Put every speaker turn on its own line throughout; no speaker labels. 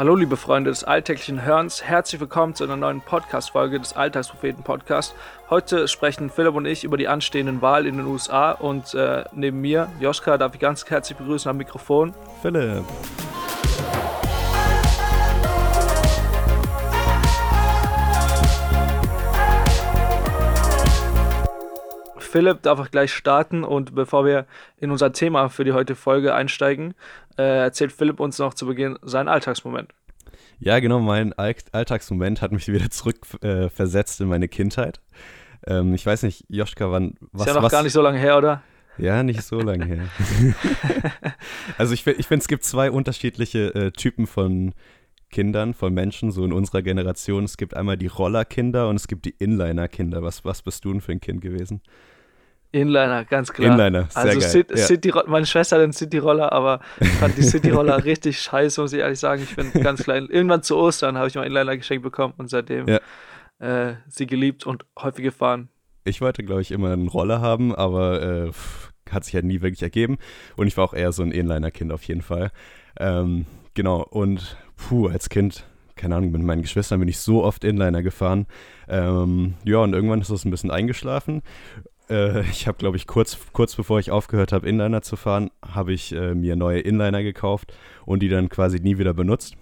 Hallo liebe Freunde des alltäglichen Hörens, herzlich willkommen zu einer neuen Podcast-Folge des Alltagspropheten-Podcast. Heute sprechen Philipp und ich über die anstehenden Wahlen in den USA und äh, neben mir, Joschka, darf ich ganz herzlich begrüßen am Mikrofon.
Philipp.
Philipp darf auch gleich starten und bevor wir in unser Thema für die heutige Folge einsteigen, äh, erzählt Philipp uns noch zu Beginn seinen Alltagsmoment.
Ja, genau, mein Alltagsmoment hat mich wieder zurückversetzt äh, in meine Kindheit. Ähm, ich weiß nicht, Joschka, wann.
Was, Ist ja noch was, gar nicht so lange her, oder?
Ja, nicht so lange her. also ich, ich finde, es gibt zwei unterschiedliche äh, Typen von Kindern, von Menschen, so in unserer Generation. Es gibt einmal die Rollerkinder und es gibt die Inliner-Kinder. Was, was bist du denn für ein Kind gewesen?
Inliner, ganz klar.
Inliner, sehr also geil.
City, ja. City, meine Schwester hat den City-Roller, aber ich fand die City-Roller richtig scheiße, muss ich ehrlich sagen. Ich bin ganz klein. Irgendwann zu Ostern habe ich mal Inliner geschenkt bekommen und seitdem ja. äh, sie geliebt und häufig gefahren.
Ich wollte, glaube ich, immer einen Roller haben, aber äh, hat sich halt nie wirklich ergeben. Und ich war auch eher so ein Inliner-Kind auf jeden Fall. Ähm, genau, und puh, als Kind keine Ahnung, mit meinen Geschwistern bin ich so oft Inliner gefahren. Ähm, ja, und irgendwann ist das ein bisschen eingeschlafen. Äh, ich habe, glaube ich, kurz, kurz bevor ich aufgehört habe, Inliner zu fahren, habe ich äh, mir neue Inliner gekauft und die dann quasi nie wieder benutzt.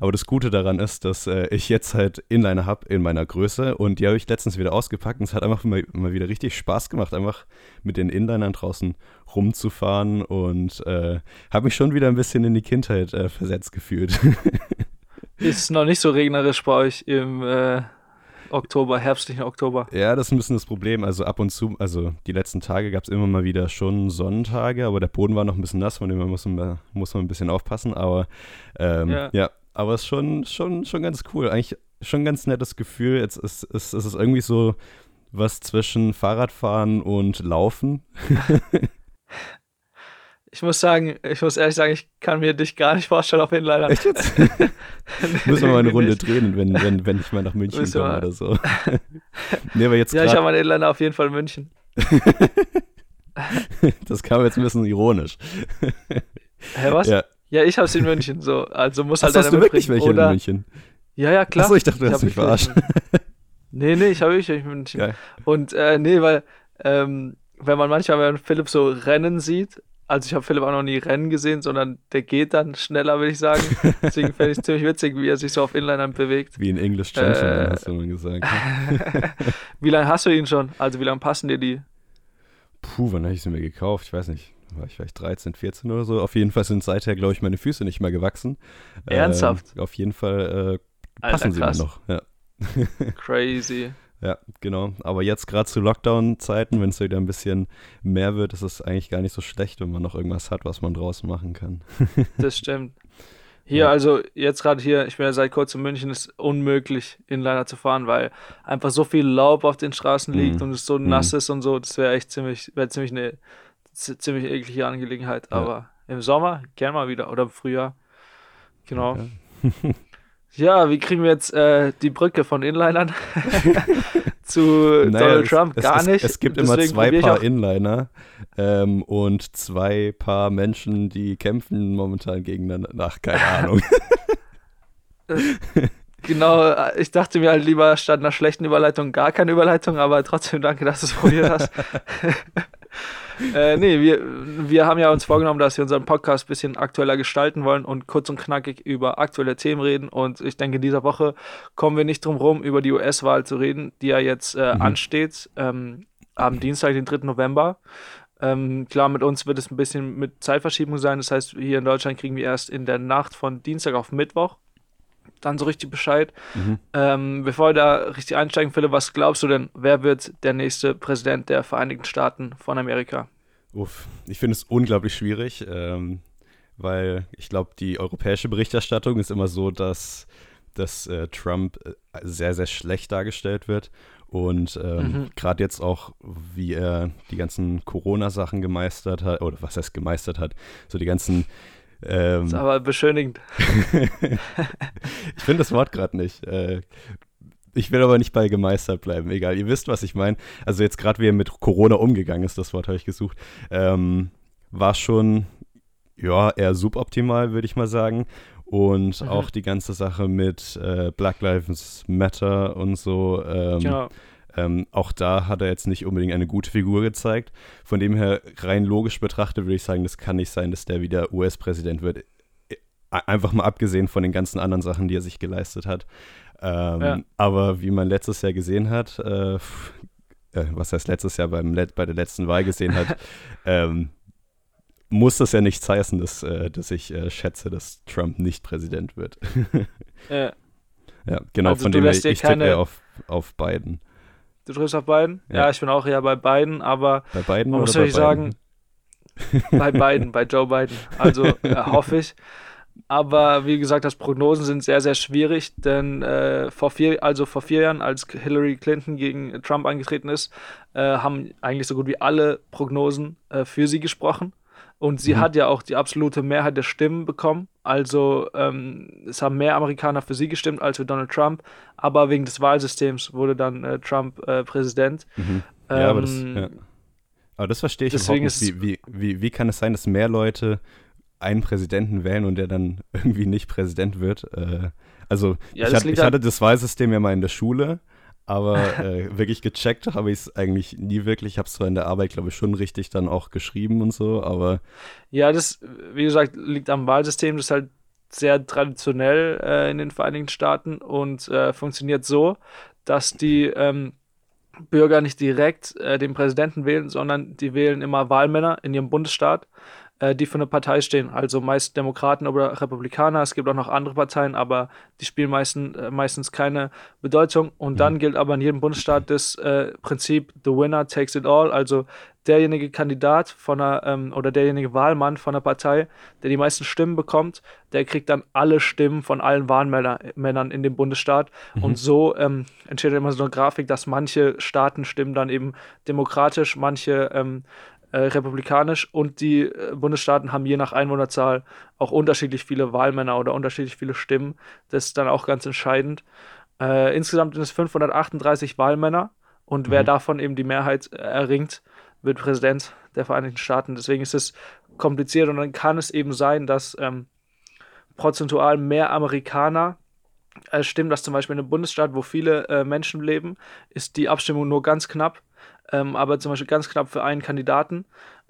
Aber das Gute daran ist, dass äh, ich jetzt halt Inliner habe in meiner Größe und die habe ich letztens wieder ausgepackt und es hat einfach mal, mal, wieder richtig Spaß gemacht, einfach mit den Inlinern draußen rumzufahren und äh, habe mich schon wieder ein bisschen in die Kindheit äh, versetzt gefühlt.
Ist noch nicht so regnerisch bei euch im äh, Oktober, herbstlichen Oktober.
Ja, das ist ein bisschen das Problem. Also ab und zu, also die letzten Tage gab es immer mal wieder schon Sonnentage, aber der Boden war noch ein bisschen nass, von dem muss man, muss man ein bisschen aufpassen. Aber ähm, ja. ja. aber es ist schon, schon, schon ganz cool. Eigentlich schon ein ganz nettes Gefühl. Jetzt ist, ist, ist es irgendwie so was zwischen Fahrradfahren und Laufen.
Ich muss sagen, ich muss ehrlich sagen, ich kann mir dich gar nicht vorstellen auf Inliner.
Echt jetzt? Müssen wir mal eine Runde drehen, wenn, wenn, wenn ich mal nach München Müssen komme oder so.
nee, aber jetzt ja, ich habe meinen Inliner auf jeden Fall in München.
das kam jetzt ein bisschen ironisch.
Hä, was? Ja, ja ich habe es in München. So. Also muss halt
Ach, hast du wirklich welche oder... in München?
Ja, ja, klar.
Achso, ich dachte, du hast mich verarscht.
nee, nee, ich habe wirklich in München. Geil. Und äh, nee, weil ähm, wenn man manchmal, wenn Philipp so Rennen sieht, also ich habe Philipp auch noch nie Rennen gesehen, sondern der geht dann schneller, würde ich sagen. Deswegen fände ich es ziemlich witzig, wie er sich so auf Inlinern bewegt.
Wie ein English Gentleman, äh, hast du mal gesagt.
wie lange hast du ihn schon? Also wie lange passen dir die?
Puh, wann habe ich sie mir gekauft? Ich weiß nicht. War ich vielleicht 13, 14 oder so. Auf jeden Fall sind seither, glaube ich, meine Füße nicht mehr gewachsen.
Ernsthaft?
Äh, auf jeden Fall äh, passen Alter, sie mir noch. Ja.
Crazy.
Ja, genau. Aber jetzt gerade zu Lockdown-Zeiten, wenn es wieder ein bisschen mehr wird, ist es eigentlich gar nicht so schlecht, wenn man noch irgendwas hat, was man draußen machen kann.
das stimmt. Hier, ja. also jetzt gerade hier, ich bin ja seit kurzem in München, ist unmöglich, Inliner zu fahren, weil einfach so viel Laub auf den Straßen liegt mhm. und es so mhm. nass ist und so. Das wäre echt ziemlich, wäre ziemlich eine ziemlich eklige Angelegenheit. Ja. Aber im Sommer gern mal wieder oder im Frühjahr. Genau. Ja. Ja, wie kriegen wir jetzt äh, die Brücke von Inlinern zu naja, Donald Trump?
Es,
Gar
es,
nicht.
Es gibt immer zwei Paar Inliner ähm, und zwei Paar Menschen, die kämpfen momentan gegeneinander. Ach, keine Ahnung.
genau, ich dachte mir halt lieber statt einer schlechten Überleitung gar keine Überleitung, aber trotzdem danke, dass du es probiert hast. äh, nee, wir, wir haben ja uns vorgenommen, dass wir unseren Podcast ein bisschen aktueller gestalten wollen und kurz und knackig über aktuelle Themen reden. Und ich denke, in dieser Woche kommen wir nicht drum rum, über die US-Wahl zu reden, die ja jetzt äh, mhm. ansteht, ähm, am Dienstag, den 3. November. Ähm, klar, mit uns wird es ein bisschen mit Zeitverschiebung sein. Das heißt, hier in Deutschland kriegen wir erst in der Nacht von Dienstag auf Mittwoch dann so richtig Bescheid. Mhm. Ähm, bevor wir da richtig einsteigen, Philipp, was glaubst du denn, wer wird der nächste Präsident der Vereinigten Staaten von Amerika?
Uff, ich finde es unglaublich schwierig, ähm, weil ich glaube, die europäische Berichterstattung ist immer so, dass, dass äh, Trump äh, sehr, sehr schlecht dargestellt wird. Und ähm, mhm. gerade jetzt auch, wie er die ganzen Corona-Sachen gemeistert hat, oder was heißt gemeistert hat, so die ganzen
ähm, ist aber beschönigend.
ich finde das Wort gerade nicht. Äh, ich will aber nicht bei gemeistert bleiben, egal. Ihr wisst, was ich meine. Also jetzt gerade, wie er mit Corona umgegangen ist, das Wort habe ich gesucht, ähm, war schon, ja, eher suboptimal, würde ich mal sagen. Und mhm. auch die ganze Sache mit äh, Black Lives Matter und so. Ähm, genau. Ähm, auch da hat er jetzt nicht unbedingt eine gute Figur gezeigt. Von dem her, rein logisch betrachtet, würde ich sagen, das kann nicht sein, dass der wieder US-Präsident wird. Einfach mal abgesehen von den ganzen anderen Sachen, die er sich geleistet hat. Ähm, ja. Aber wie man letztes Jahr gesehen hat, äh, äh, was heißt letztes Jahr beim Let bei der letzten Wahl gesehen hat, ähm, muss das ja nichts heißen, dass, äh, dass ich äh, schätze, dass Trump nicht Präsident wird. ja. ja, genau, also von dem her, ich tippe auf, auf Biden.
Du drückst auf Biden? Ja. ja. ich bin auch eher bei Biden, aber
bei Biden
man muss natürlich sagen, bei Biden, bei Joe Biden. Also äh, hoffe ich. Aber wie gesagt, das Prognosen sind sehr, sehr schwierig, denn äh, vor vier, also vor vier Jahren, als Hillary Clinton gegen Trump angetreten ist, äh, haben eigentlich so gut wie alle Prognosen äh, für sie gesprochen. Und sie mhm. hat ja auch die absolute Mehrheit der Stimmen bekommen. Also ähm, es haben mehr Amerikaner für sie gestimmt als für Donald Trump. Aber wegen des Wahlsystems wurde dann äh, Trump äh, Präsident.
Mhm. Ja, ähm, aber, das, ähm, ja. aber das verstehe ich überhaupt nicht. Wie, wie, wie, wie kann es sein, dass mehr Leute einen Präsidenten wählen und der dann irgendwie nicht Präsident wird. Äh, also ja, ich, hat, ich hatte das Wahlsystem ja mal in der Schule, aber äh, wirklich gecheckt habe ich es eigentlich nie wirklich. Ich habe es zwar in der Arbeit, glaube ich, schon richtig dann auch geschrieben und so, aber.
Ja, das, wie gesagt, liegt am Wahlsystem. Das ist halt sehr traditionell äh, in den Vereinigten Staaten und äh, funktioniert so, dass die ähm, Bürger nicht direkt äh, den Präsidenten wählen, sondern die wählen immer Wahlmänner in ihrem Bundesstaat äh, die für eine Partei stehen. Also meist Demokraten oder Republikaner. Es gibt auch noch andere Parteien, aber die spielen meistens, äh, meistens keine Bedeutung. Und dann mhm. gilt aber in jedem Bundesstaat das äh, Prinzip The Winner takes it all. Also derjenige Kandidat von einer ähm, oder derjenige Wahlmann von einer Partei, der die meisten Stimmen bekommt, der kriegt dann alle Stimmen von allen Wahlmännern in dem Bundesstaat. Mhm. Und so ähm, entsteht immer so eine Grafik, dass manche Staaten stimmen dann eben demokratisch, manche ähm, äh, republikanisch und die äh, Bundesstaaten haben je nach Einwohnerzahl auch unterschiedlich viele Wahlmänner oder unterschiedlich viele Stimmen. Das ist dann auch ganz entscheidend. Äh, insgesamt sind es 538 Wahlmänner und mhm. wer davon eben die Mehrheit erringt, wird Präsident der Vereinigten Staaten. Deswegen ist es kompliziert und dann kann es eben sein, dass ähm, prozentual mehr Amerikaner äh, stimmen, dass zum Beispiel in einem Bundesstaat, wo viele äh, Menschen leben, ist die Abstimmung nur ganz knapp ähm, aber zum Beispiel ganz knapp für einen Kandidaten.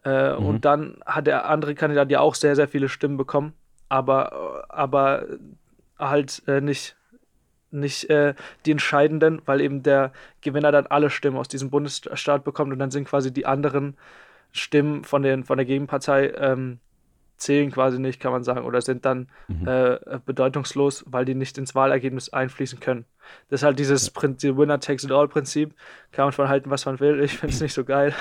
Äh, mhm. Und dann hat der andere Kandidat ja auch sehr, sehr viele Stimmen bekommen, aber, aber halt äh, nicht, nicht äh, die entscheidenden, weil eben der Gewinner dann alle Stimmen aus diesem Bundesstaat bekommt und dann sind quasi die anderen Stimmen von, den, von der Gegenpartei ähm, zählen quasi nicht, kann man sagen, oder sind dann mhm. äh, bedeutungslos, weil die nicht ins Wahlergebnis einfließen können. Das ist halt dieses Prinzip, Winner takes it all Prinzip. Kann man von halten, was man will. Ich finde es nicht so geil.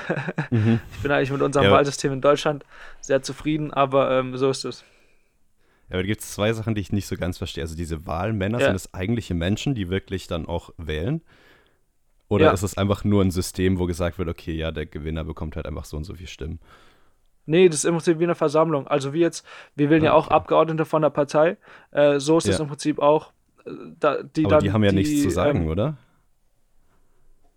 Mhm. Ich bin eigentlich mit unserem ja. Wahlsystem in Deutschland sehr zufrieden, aber ähm, so ist es.
Ja, aber da gibt es zwei Sachen, die ich nicht so ganz verstehe. Also diese Wahlmänner, ja. sind es eigentliche Menschen, die wirklich dann auch wählen? Oder ja. ist es einfach nur ein System, wo gesagt wird, okay, ja, der Gewinner bekommt halt einfach so und so viele Stimmen?
Nee, das ist im Prinzip wie eine Versammlung. Also wir jetzt, wir wählen okay. ja auch Abgeordnete von der Partei. Äh, so ist es ja. im Prinzip auch. Äh,
da, die Aber dann, die haben ja die, nichts zu sagen, ähm, oder?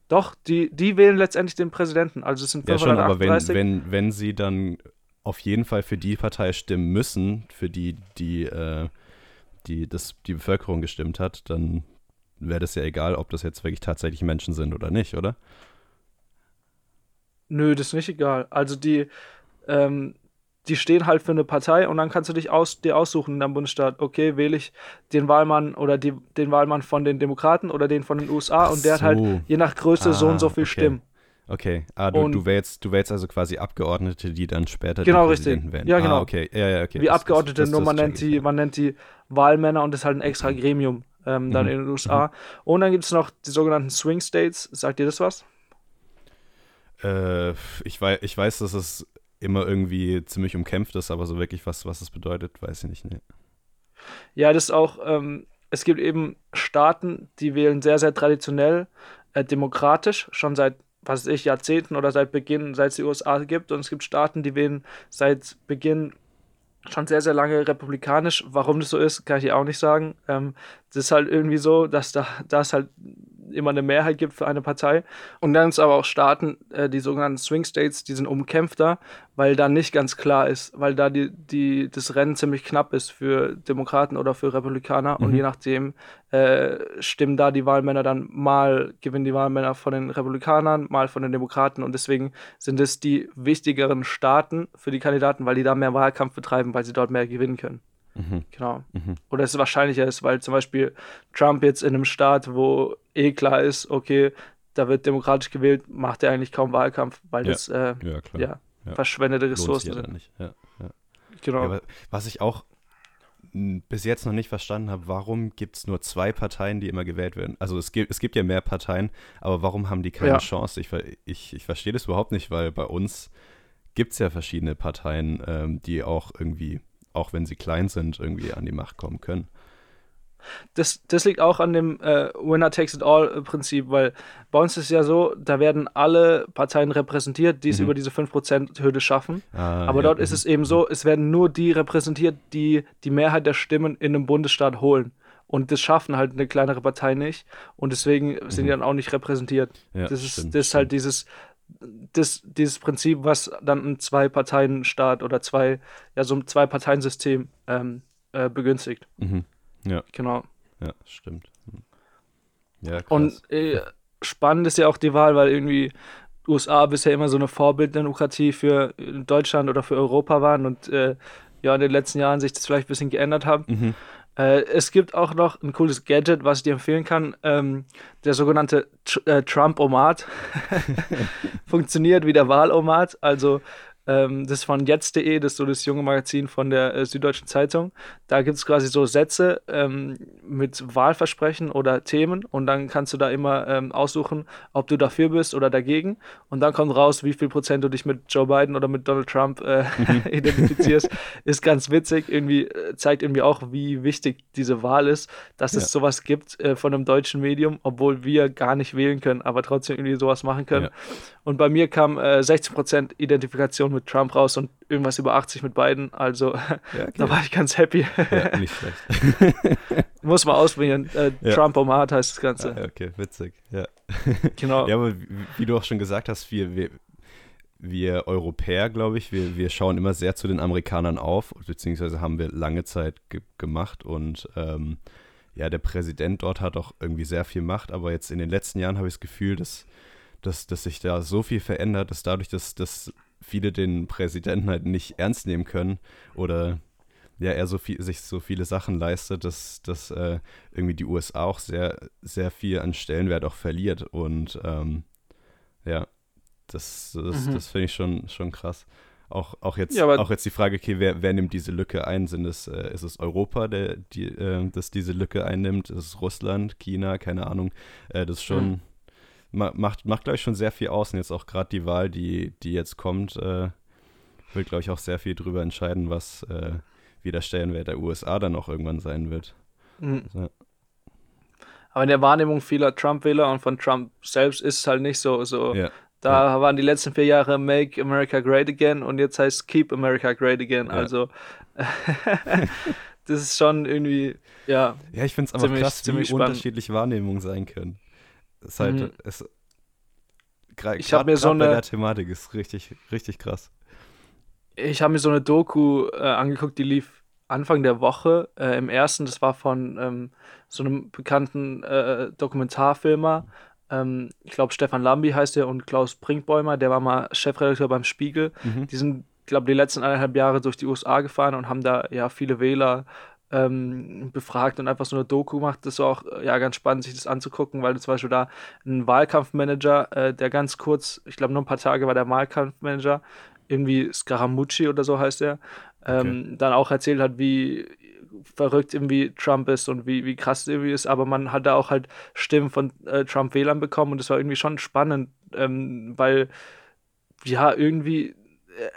Doch, die, die wählen letztendlich den Präsidenten. Also es sind 538.
Ja schon, aber wenn, wenn, wenn sie dann auf jeden Fall für die Partei stimmen müssen, für die die, äh, die das, die Bevölkerung gestimmt hat, dann wäre das ja egal, ob das jetzt wirklich tatsächlich Menschen sind oder nicht, oder?
Nö, das ist nicht egal. Also die, ähm, die stehen halt für eine Partei und dann kannst du dich aus, dir aussuchen in deinem Bundesstaat, okay, wähle ich den Wahlmann oder die, den Wahlmann von den Demokraten oder den von den USA Ach und der so. hat halt je nach Größe ah, so und so viel okay. Stimmen.
Okay, ah, du, du, wählst, du wählst also quasi Abgeordnete, die dann später
genau, richtig.
werden.
Ja, genau.
Ah, okay. Ja, ja, okay.
Wie das, Abgeordnete, das, das, nur man nennt, die, man nennt die Wahlmänner und das ist halt ein extra Gremium ähm, dann mhm. in den USA. Mhm. Und dann gibt es noch die sogenannten Swing States. Sagt dir das was?
Äh, ich, weiß, ich weiß, dass es immer irgendwie ziemlich umkämpft ist, aber so wirklich was, was das bedeutet, weiß ich nicht. Nee.
Ja, das ist auch, ähm, es gibt eben Staaten, die wählen sehr, sehr traditionell äh, demokratisch, schon seit, was weiß ich, Jahrzehnten oder seit Beginn, seit es die USA gibt. Und es gibt Staaten, die wählen seit Beginn schon sehr, sehr lange republikanisch. Warum das so ist, kann ich dir auch nicht sagen. Ähm, das ist halt irgendwie so, dass da, da ist halt immer eine Mehrheit gibt für eine Partei. Und dann ist aber auch Staaten, äh, die sogenannten Swing States, die sind umkämpfter, weil da nicht ganz klar ist, weil da die, die, das Rennen ziemlich knapp ist für Demokraten oder für Republikaner. Mhm. Und je nachdem äh, stimmen da die Wahlmänner dann mal, gewinnen die Wahlmänner von den Republikanern, mal von den Demokraten. Und deswegen sind es die wichtigeren Staaten für die Kandidaten, weil die da mehr Wahlkampf betreiben, weil sie dort mehr gewinnen können. Mhm. Genau. Mhm. Oder es wahrscheinlicher ist, weil zum Beispiel Trump jetzt in einem Staat, wo eh klar ist, okay, da wird demokratisch gewählt, macht er eigentlich kaum Wahlkampf, weil ja. das äh, ja, ja, verschwendete Ressourcen sind. Nicht.
Genau. was ich auch bis jetzt noch nicht verstanden habe, warum gibt es nur zwei Parteien, die immer gewählt werden? Also es gibt, es gibt ja mehr Parteien, aber warum haben die keine Chance? Ich, ich, ich verstehe das überhaupt nicht, weil bei uns gibt es ja verschiedene Parteien, ähm, die auch irgendwie auch wenn sie klein sind, irgendwie an die Macht kommen können.
Das, das liegt auch an dem äh, Winner Takes It All-Prinzip, weil bei uns ist es ja so, da werden alle Parteien repräsentiert, die es mhm. über diese 5%-Hürde schaffen. Ah, Aber ja, dort ist mhm. es eben so, es werden nur die repräsentiert, die die Mehrheit der Stimmen in einem Bundesstaat holen. Und das schaffen halt eine kleinere Partei nicht. Und deswegen sind mhm. die dann auch nicht repräsentiert. Ja, das, ist, stimmt, das ist halt dieses das, dieses Prinzip, was dann ein Zwei-Parteien-Staat oder zwei, ja, so ein Zwei-Parteien-System ähm, äh, begünstigt.
Mhm. Ja.
Genau.
Ja, stimmt. Mhm. Ja, krass.
Und äh, spannend ist ja auch die Wahl, weil irgendwie USA bisher immer so eine Vorbilddemokratie für Deutschland oder für Europa waren und äh, ja, in den letzten Jahren sich das vielleicht ein bisschen geändert haben. Mhm. Äh, es gibt auch noch ein cooles Gadget, was ich dir empfehlen kann. Ähm, der sogenannte Tr äh, Trump-Omat funktioniert wie der Wahl-Omat. Also ähm, das ist von jetzt.de, das ist so das junge Magazin von der äh, Süddeutschen Zeitung. Da gibt es quasi so Sätze ähm, mit Wahlversprechen oder Themen und dann kannst du da immer ähm, aussuchen, ob du dafür bist oder dagegen. Und dann kommt raus, wie viel Prozent du dich mit Joe Biden oder mit Donald Trump äh, identifizierst. ist ganz witzig. Irgendwie äh, zeigt irgendwie auch, wie wichtig diese Wahl ist, dass ja. es sowas gibt äh, von einem deutschen Medium, obwohl wir gar nicht wählen können, aber trotzdem irgendwie sowas machen können. Ja. Und bei mir kam äh, 16% Identifikation mit Trump raus und irgendwas über 80 mit beiden. Also ja, okay. da war ich ganz happy. Ja, nicht schlecht. Muss man ausprobieren. Äh, ja. Trump Omat heißt das Ganze.
Ah, okay, witzig. Ja. Genau. Ja, aber wie, wie, du auch schon gesagt hast, wir, wir, wir Europäer, glaube ich, wir, wir schauen immer sehr zu den Amerikanern auf, beziehungsweise haben wir lange Zeit ge gemacht und ähm, ja, der Präsident dort hat auch irgendwie sehr viel Macht, aber jetzt in den letzten Jahren habe ich das Gefühl, dass dass, dass sich da so viel verändert, dass dadurch, dass, dass viele den Präsidenten halt nicht ernst nehmen können oder ja, er so viel, sich so viele Sachen leistet, dass, dass äh, irgendwie die USA auch sehr, sehr viel an Stellenwert auch verliert. Und ähm, ja, das, das, mhm. das finde ich schon, schon krass. Auch, auch, jetzt, ja, auch jetzt die Frage, okay, wer, wer nimmt diese Lücke ein? Sind es, äh, ist es Europa, der, die, äh, das diese Lücke einnimmt? Ist es Russland, China, keine Ahnung. Äh, das ist schon, mhm macht, macht glaube ich, schon sehr viel aus. Und jetzt auch gerade die Wahl, die, die jetzt kommt, äh, will, glaube ich, auch sehr viel darüber entscheiden, was äh, wie der Stellenwert der USA dann auch irgendwann sein wird. Mhm.
So. Aber in der Wahrnehmung vieler Trump-Wähler und von Trump selbst ist es halt nicht so. so ja. Da ja. waren die letzten vier Jahre Make America Great Again und jetzt heißt Keep America Great Again. Ja. Also das ist schon irgendwie, ja.
Ja, ich finde es aber ziemlich, krass, wie spannend. unterschiedlich Wahrnehmungen sein können. Ist halt, mhm. ist,
ich habe mir so eine
der Thematik ist richtig, richtig krass.
Ich habe mir so eine Doku äh, angeguckt, die lief Anfang der Woche äh, im ersten. Das war von ähm, so einem bekannten äh, Dokumentarfilmer. Ähm, ich glaube, Stefan Lambi heißt er und Klaus Brinkbäumer, der war mal Chefredakteur beim Spiegel. Mhm. Die sind, glaube die letzten eineinhalb Jahre durch die USA gefahren und haben da ja viele Wähler ähm, befragt und einfach so eine Doku gemacht. Das war auch ja ganz spannend, sich das anzugucken, weil du zum Beispiel da ein Wahlkampfmanager, äh, der ganz kurz, ich glaube nur ein paar Tage war der Wahlkampfmanager, irgendwie Scaramucci oder so heißt er, ähm, okay. dann auch erzählt hat, wie verrückt irgendwie Trump ist und wie, wie krass irgendwie ist, aber man hat da auch halt Stimmen von äh, Trump-Wählern bekommen und das war irgendwie schon spannend, ähm, weil ja, irgendwie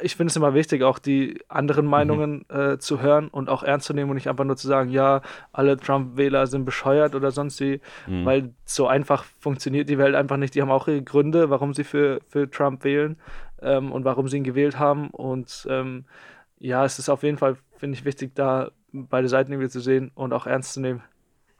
ich finde es immer wichtig, auch die anderen Meinungen mhm. äh, zu hören und auch ernst zu nehmen und nicht einfach nur zu sagen, ja, alle Trump-Wähler sind bescheuert oder sonst wie, mhm. weil so einfach funktioniert die Welt einfach nicht. Die haben auch ihre Gründe, warum sie für, für Trump wählen ähm, und warum sie ihn gewählt haben. Und ähm, ja, es ist auf jeden Fall, finde ich, wichtig, da beide Seiten irgendwie zu sehen und auch ernst zu nehmen.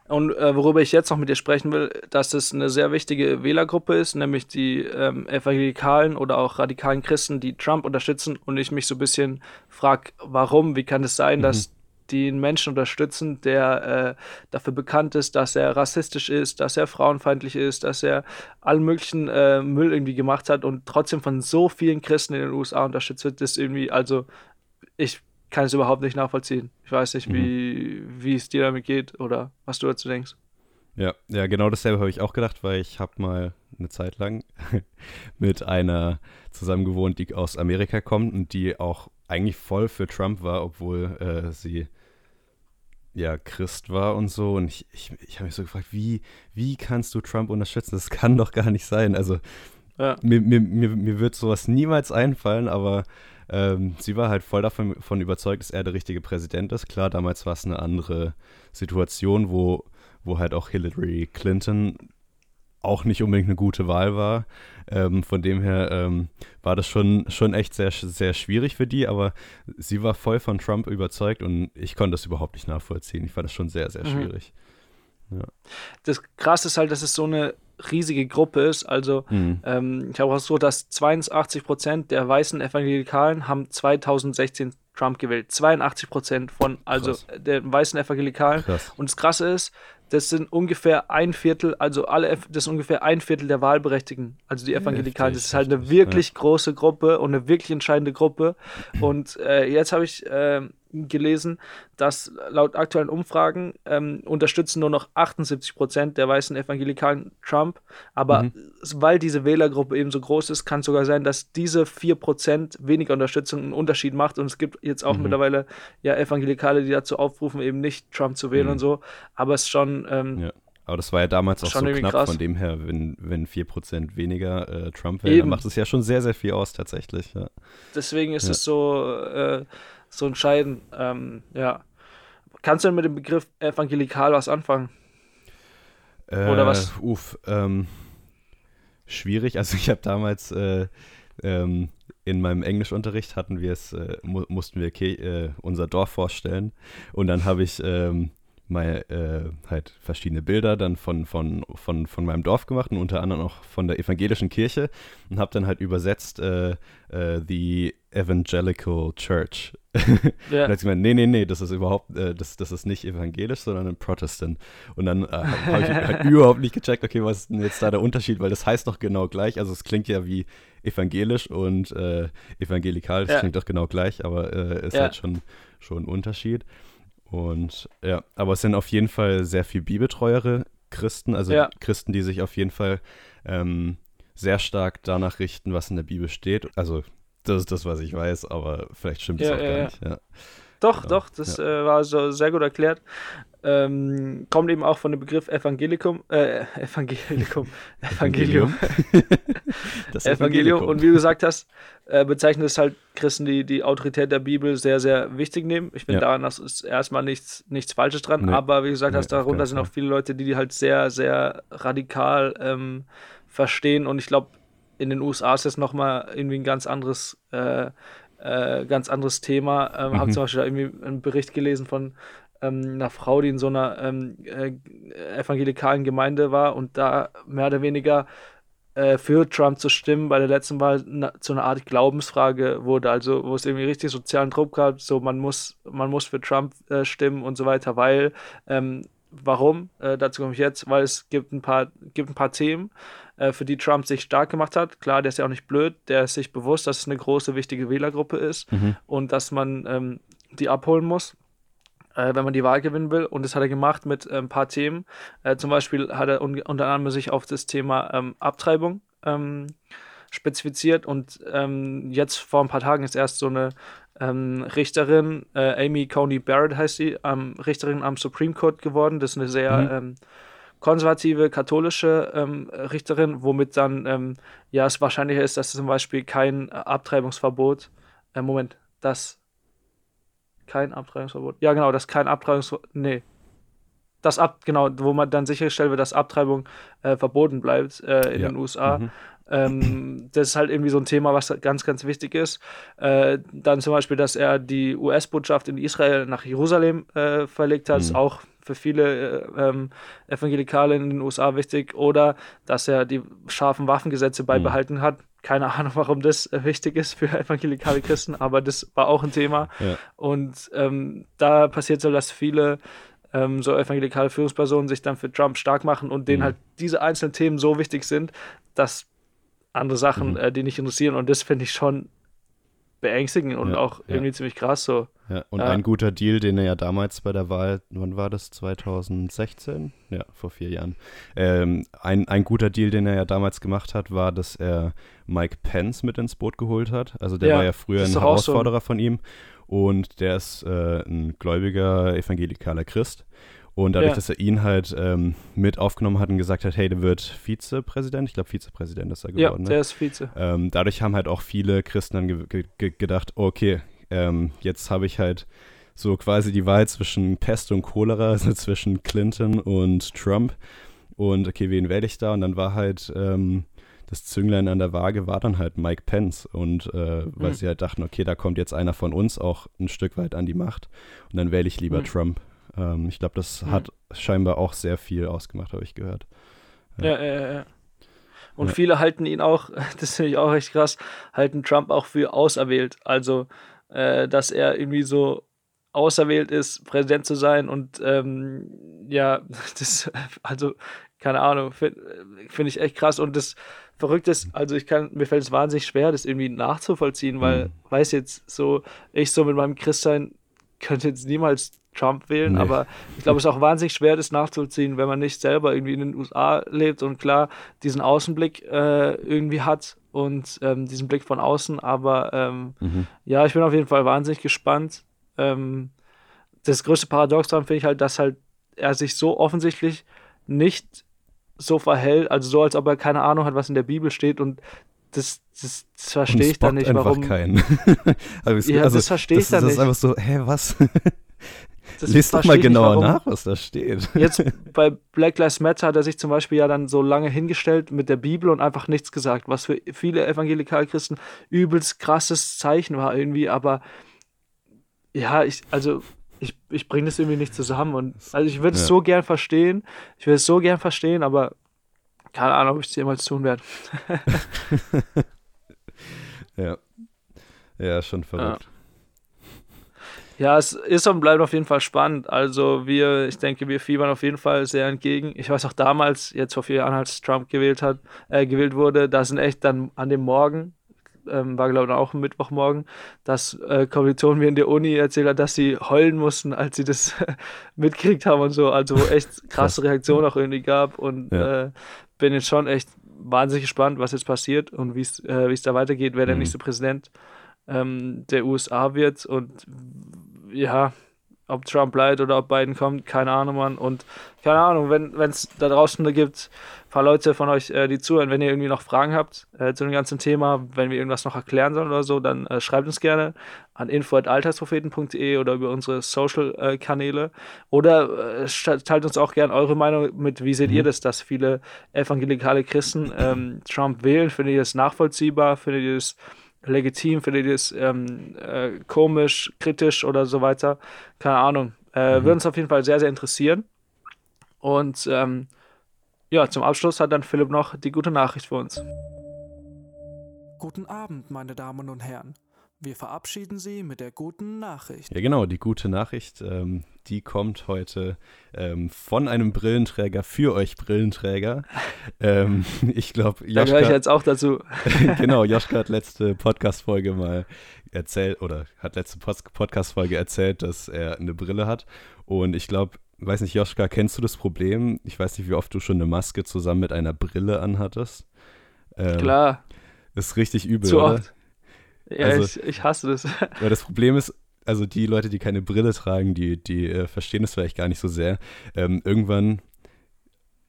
Und äh, worüber ich jetzt noch mit dir sprechen will, dass es eine sehr wichtige Wählergruppe ist, nämlich die ähm, evangelikalen oder auch radikalen Christen, die Trump unterstützen. Und ich mich so ein bisschen frage, warum, wie kann es sein, mhm. dass die einen Menschen unterstützen, der äh, dafür bekannt ist, dass er rassistisch ist, dass er frauenfeindlich ist, dass er allen möglichen äh, Müll irgendwie gemacht hat und trotzdem von so vielen Christen in den USA unterstützt wird, ist irgendwie, also ich kann es überhaupt nicht nachvollziehen. Ich weiß nicht, mhm. wie, wie es dir damit geht oder was du dazu denkst.
Ja, ja, genau dasselbe habe ich auch gedacht, weil ich habe mal eine Zeit lang mit einer zusammen gewohnt, die aus Amerika kommt und die auch eigentlich voll für Trump war, obwohl äh, sie ja Christ war und so. Und ich, ich, ich habe mich so gefragt, wie, wie kannst du Trump unterstützen? Das kann doch gar nicht sein. Also ja. mir, mir, mir, mir wird sowas niemals einfallen, aber ähm, sie war halt voll davon, überzeugt, dass er der richtige Präsident ist. Klar, damals war es eine andere Situation, wo, wo halt auch Hillary Clinton auch nicht unbedingt eine gute Wahl war. Ähm, von dem her ähm, war das schon, schon echt sehr, sehr schwierig für die, aber sie war voll von Trump überzeugt und ich konnte das überhaupt nicht nachvollziehen. Ich fand das schon sehr, sehr mhm. schwierig.
Mhm. Ja. Das Krasse ist halt, dass es so eine riesige Gruppe ist. Also mhm. ähm, ich habe auch so, dass 82 Prozent der weißen Evangelikalen haben 2016 Trump gewählt. 82 Prozent von also Krass. der weißen Evangelikalen. Krass. Und das Krasse ist, das sind ungefähr ein Viertel, also alle, das ist ungefähr ein Viertel der Wahlberechtigten, also die Evangelikalen. Das ist halt eine wirklich ja. große Gruppe und eine wirklich entscheidende Gruppe. Und äh, jetzt habe ich äh, gelesen, dass laut aktuellen Umfragen ähm, unterstützen nur noch 78 Prozent der weißen Evangelikalen Trump. Aber mhm. weil diese Wählergruppe eben so groß ist, kann es sogar sein, dass diese 4 Prozent weniger Unterstützung einen Unterschied macht. Und es gibt jetzt auch mhm. mittlerweile ja Evangelikale, die dazu aufrufen, eben nicht Trump zu wählen mhm. und so. Aber es ist schon. Ähm,
ja. Aber das war ja damals auch so knapp, krass. von dem her, wenn, wenn 4% weniger äh, Trump wählen, dann macht es ja schon sehr, sehr viel aus tatsächlich. Ja.
Deswegen ist ja. es so, äh, so entscheidend. Ähm, ja. Kannst du denn mit dem Begriff evangelikal was anfangen?
Äh, Oder was? Uff, ähm, schwierig. Also ich habe damals äh, ähm, in meinem Englischunterricht hatten wir es, äh, mu mussten wir äh, unser Dorf vorstellen und dann habe ich ähm, mal äh, halt verschiedene Bilder dann von, von, von, von meinem Dorf gemacht und unter anderem auch von der evangelischen Kirche und habe dann halt übersetzt äh, äh, The Evangelical Church. Ja. und hat gemeint, nee, nee, nee, das ist überhaupt, äh, das, das ist nicht evangelisch, sondern ein Protestant. Und dann äh, habe ich halt überhaupt nicht gecheckt, okay, was ist denn jetzt da der Unterschied, weil das heißt doch genau gleich, also es klingt ja wie evangelisch und äh, evangelikal, das ja. klingt doch genau gleich, aber äh, ist ja. halt schon, schon ein Unterschied. Und ja, aber es sind auf jeden Fall sehr viel bibeltreuere Christen, also ja. Christen, die sich auf jeden Fall ähm, sehr stark danach richten, was in der Bibel steht. Also das ist das, was ich weiß, aber vielleicht stimmt es ja, auch ja, gar nicht.
Doch, doch, das äh, war so sehr gut erklärt ähm, kommt eben auch von dem Begriff Evangelikum, äh, Evangelikum, Evangelium. das Evangelium. Und wie du gesagt hast, äh, bezeichnet es halt Christen, die die Autorität der Bibel sehr, sehr wichtig nehmen. Ich finde, ja. daran ist erstmal nichts, nichts Falsches dran, nee. aber wie gesagt nee, hast, darunter sind auch viele Leute, die die halt sehr, sehr radikal ähm, verstehen und ich glaube, in den USA ist das nochmal irgendwie ein ganz anderes äh, äh, ganz anderes Thema. Ähm, mhm. Habe zum Beispiel da irgendwie einen Bericht gelesen von ähm, einer Frau, die in so einer ähm, äh, evangelikalen Gemeinde war und da mehr oder weniger äh, für Trump zu stimmen bei der letzten Wahl na, zu einer Art Glaubensfrage wurde, also wo es irgendwie richtig sozialen Druck gab, so man muss, man muss für Trump äh, stimmen und so weiter, weil ähm, warum? Äh, dazu komme ich jetzt, weil es gibt ein paar, gibt ein paar Themen, äh, für die Trump sich stark gemacht hat. Klar, der ist ja auch nicht blöd, der ist sich bewusst, dass es eine große, wichtige Wählergruppe ist mhm. und dass man ähm, die abholen muss äh, wenn man die Wahl gewinnen will. Und das hat er gemacht mit äh, ein paar Themen. Äh, zum Beispiel hat er un unter anderem sich auf das Thema ähm, Abtreibung ähm, spezifiziert. Und ähm, jetzt vor ein paar Tagen ist erst so eine ähm, Richterin, äh, Amy Coney Barrett heißt sie, Richterin am Supreme Court geworden. Das ist eine sehr mhm. Ähm, konservative katholische ähm, Richterin, womit dann ja es wahrscheinlicher ist, dass zum Beispiel kein Abtreibungsverbot, äh, Moment, das kein Abtreibungsverbot. Ja, genau, das kein Abtreibungsverbot. Nee. Das ab, genau, wo man dann sichergestellt wird, dass Abtreibung äh, verboten bleibt äh, in ja. den USA. Mhm. Ähm, das ist halt irgendwie so ein Thema, was ganz, ganz wichtig ist. Äh, dann zum Beispiel, dass er die US-Botschaft in Israel nach Jerusalem äh, verlegt hat, mhm. ist auch für viele äh, ähm, Evangelikale in den USA wichtig. Oder dass er die scharfen Waffengesetze beibehalten mhm. hat. Keine Ahnung, warum das äh, wichtig ist für evangelikale Christen, aber das war auch ein Thema. Ja. Und ähm, da passiert so, dass viele ähm, so evangelikale Führungspersonen sich dann für Trump stark machen und denen mhm. halt diese einzelnen Themen so wichtig sind, dass andere Sachen, mhm. äh, die nicht interessieren. Und das finde ich schon beängstigend und ja, auch irgendwie ziemlich krass so.
Ja, und ein guter Deal, den er ja damals bei der Wahl, wann war das? 2016? Ja, vor vier Jahren. Ähm, ein, ein guter Deal, den er ja damals gemacht hat, war, dass er Mike Pence mit ins Boot geholt hat. Also der war ja früher ein Herausforderer so. von ihm und der ist äh, ein gläubiger evangelikaler Christ. Und dadurch, ja. dass er ihn halt ähm, mit aufgenommen hat und gesagt hat, hey, der wird Vizepräsident, ich glaube Vizepräsident ist er geworden. Ja,
ne? der ne? ist Vize.
Ähm, dadurch haben halt auch viele Christen dann ge ge gedacht, okay, ähm, jetzt habe ich halt so quasi die Wahl zwischen Pest und Cholera, also zwischen Clinton und Trump. Und okay, wen wähle ich da? Und dann war halt ähm, das Zünglein an der Waage war dann halt Mike Pence. Und äh, weil mhm. sie halt dachten, okay, da kommt jetzt einer von uns auch ein Stück weit an die Macht. Und dann wähle ich lieber mhm. Trump. Ähm, ich glaube, das mhm. hat scheinbar auch sehr viel ausgemacht, habe ich gehört.
Ja, ja, ja. ja. Und ja. viele halten ihn auch, das finde ich auch echt krass, halten Trump auch für auserwählt. Also, äh, dass er irgendwie so auserwählt ist, Präsident zu sein und ähm, ja, das, also, keine Ahnung, finde find ich echt krass. Und das Verrückte ist, also ich kann, mir fällt es wahnsinnig schwer, das irgendwie nachzuvollziehen, weil, mhm. weiß jetzt so, ich so mit meinem Christsein könnte jetzt niemals Trump wählen, nee. aber ich glaube, es ist auch wahnsinnig schwer, das nachzuziehen, wenn man nicht selber irgendwie in den USA lebt und klar diesen Außenblick äh, irgendwie hat und ähm, diesen Blick von außen. Aber ähm, mhm. ja, ich bin auf jeden Fall wahnsinnig gespannt. Ähm, das größte Paradox daran finde ich halt, dass halt er sich so offensichtlich nicht so verhält, also so, als ob er keine Ahnung hat, was in der Bibel steht und das, das, das verstehe ich dann nicht, warum.
Keinen.
also, ja, das verstehe ich dann
nicht.
Das
ist einfach so, hä, was? Das Lies doch mal genauer nicht, nach, was da steht.
Jetzt bei Black Lives Matter hat er sich zum Beispiel ja dann so lange hingestellt mit der Bibel und einfach nichts gesagt, was für viele Evangelikalchristen übelst krasses Zeichen war irgendwie, aber ja, ich, also ich, ich bringe das irgendwie nicht zusammen und also ich würde es ja. so gern verstehen, ich würde es so gern verstehen, aber keine Ahnung, ob ich es jemals tun werde.
ja. Ja, schon verrückt.
Ja. Ja, es ist und bleibt auf jeden Fall spannend. Also wir, ich denke, wir fiebern auf jeden Fall sehr entgegen. Ich weiß auch damals, jetzt vor vier Jahren, als Trump gewählt hat, äh, gewählt wurde, da sind echt dann an dem Morgen, ähm, war glaube ich auch ein Mittwochmorgen, dass äh, Kommilitonen mir in der Uni erzählt hat, dass sie heulen mussten, als sie das mitgekriegt haben und so. Also echt krasse Reaktionen auch irgendwie gab und ja. äh, bin jetzt schon echt wahnsinnig gespannt, was jetzt passiert und wie es äh, da weitergeht, wer mhm. der nächste Präsident ähm, der USA wird und ja, ob Trump bleibt oder ob Biden kommt, keine Ahnung, Mann. Und keine Ahnung, wenn es da draußen gibt, ein paar Leute von euch, äh, die zuhören, wenn ihr irgendwie noch Fragen habt äh, zu dem ganzen Thema, wenn wir irgendwas noch erklären sollen oder so, dann äh, schreibt uns gerne an info.alterspropheten.de oder über unsere Social-Kanäle. Oder äh, teilt uns auch gerne eure Meinung mit, wie seht mhm. ihr das, dass viele evangelikale Christen ähm, Trump wählen? Findet ihr das nachvollziehbar? Findet ihr das legitim, findet ihr es ähm, äh, komisch, kritisch oder so weiter. Keine Ahnung. Äh, mhm. Würde uns auf jeden Fall sehr, sehr interessieren. Und ähm, ja, zum Abschluss hat dann Philipp noch die gute Nachricht für uns.
Guten Abend, meine Damen und Herren. Wir verabschieden Sie mit der guten Nachricht.
Ja, genau, die gute Nachricht, ähm, die kommt heute ähm, von einem Brillenträger für euch Brillenträger. ähm, ich glaube,
Joschka. Da gehöre ich jetzt auch dazu.
genau, Joschka hat letzte Podcast-Folge mal erzählt, oder hat letzte Podcast-Folge erzählt, dass er eine Brille hat. Und ich glaube, weiß nicht, Joschka, kennst du das Problem? Ich weiß nicht, wie oft du schon eine Maske zusammen mit einer Brille anhattest.
Ähm, Klar.
Ist richtig übel,
Zu
oder?
Oft. Ja, also, ich, ich hasse das.
Weil das Problem ist, also die Leute, die keine Brille tragen, die, die äh, verstehen das vielleicht gar nicht so sehr. Ähm, irgendwann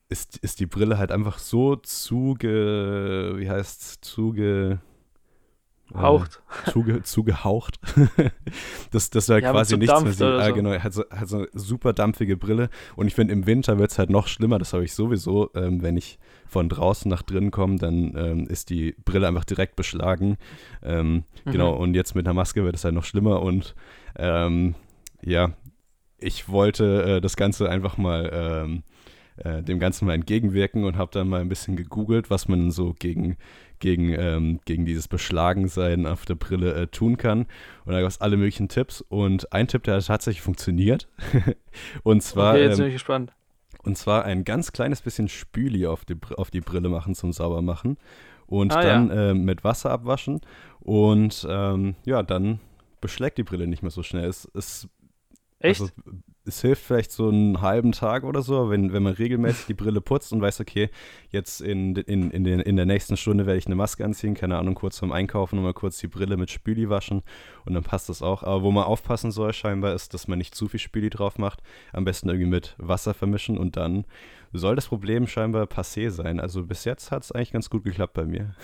ist, ist die Brille halt einfach so zuge, wie heißt zuge
Haucht.
Äh, zuge, zugehaucht. dass, dass halt ja, quasi so nichts mehr siehst. Ah, genau, hat so, hat so eine super dampfige Brille. Und ich finde, im Winter wird es halt noch schlimmer. Das habe ich sowieso, ähm, wenn ich von draußen nach drinnen komme, dann ähm, ist die Brille einfach direkt beschlagen. Ähm, mhm. Genau, und jetzt mit einer Maske wird es halt noch schlimmer. Und ähm, ja, ich wollte äh, das Ganze einfach mal ähm, äh, dem Ganzen mal entgegenwirken und habe dann mal ein bisschen gegoogelt, was man so gegen, gegen, ähm, gegen dieses Beschlagensein auf der Brille äh, tun kann. Und da gab es alle möglichen Tipps. Und ein Tipp, der hat tatsächlich funktioniert. und zwar.
Okay, jetzt bin
ähm,
ich gespannt.
und zwar ein ganz kleines bisschen Spüli auf die, auf die Brille machen zum Saubermachen. Und
Ah,
dann ähm, mit Wasser abwaschen. Und ähm, ja, dann beschlägt die Brille nicht mehr so schnell. Es, es
Echt?
also, es hilft vielleicht so einen halben Tag oder so, wenn, wenn man regelmäßig die Brille putzt und weiß, okay, jetzt in, in, in, den, in der nächsten Stunde werde ich eine Maske anziehen, keine Ahnung, kurz vorm Einkaufen nochmal kurz die Brille mit Spüli waschen und dann passt das auch. Aber wo man aufpassen soll scheinbar ist, dass man nicht zu viel Spüli drauf macht, am besten irgendwie mit Wasser vermischen und dann soll das Problem scheinbar passé sein. Also bis jetzt hat es eigentlich ganz gut geklappt bei mir.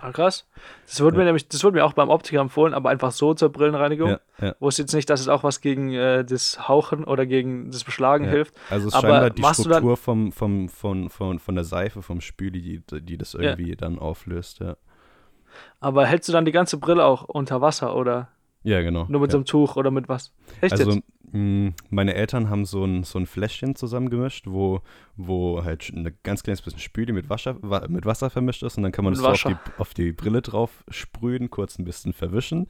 Ah, krass. Das wurde mir nämlich, das wurde mir auch beim Optiker empfohlen, aber einfach so zur Brillenreinigung.
Ja, ja.
Wusste jetzt nicht, dass es auch was gegen äh, das Hauchen oder gegen das Beschlagen
Ja.
hilft.
Also es
Aber
scheinbar die Struktur vom, vom, von, von, von der Seife, vom Spüli, die, die das irgendwie dann auflöst, ja.
Aber hältst du dann die ganze Brille auch unter Wasser oder
Ja, genau.
nur mit
ja.
so einem Tuch oder mit was? Echt
Also
jetzt?
Mh, meine Eltern haben so ein, so ein Fläschchen zusammengemischt, wo, wo halt ein ganz kleines bisschen Spüli mit Wasser, wa mit Wasser vermischt ist und dann kann man das so auf die, auf die Brille drauf sprühen, kurz ein bisschen verwischen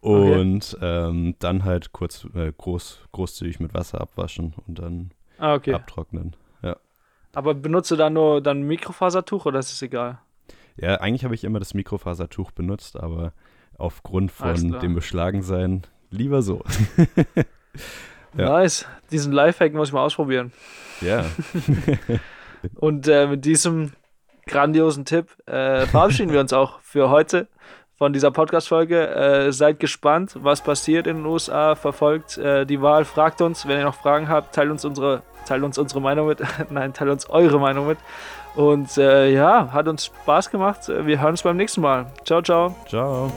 Okay.
und ähm, dann halt kurz äh, groß, großzügig mit Wasser abwaschen und dann
Ah, okay.
abtrocknen.
Aber benutzt du dann nur dann Mikrofasertuch oder ist es egal?
Ja, eigentlich habe ich immer das Mikrofasertuch benutzt, aber aufgrund von dem Beschlagensein lieber so. Ja.
Nice. Diesen Lifehack muss ich mal ausprobieren.
ja.
Und äh, mit diesem grandiosen Tipp äh, verabschieden wir uns auch für heute von dieser Podcast-Folge. Äh, seid gespannt, was passiert in den USA. Verfolgt äh, die Wahl, fragt uns, wenn ihr noch Fragen habt, teilt uns unsere, teilt uns unsere Meinung mit. Nein, teilt uns eure Meinung mit. Und äh, ja, hat uns Spaß gemacht. Wir hören uns beim nächsten Mal. Ciao, ciao.
Ciao.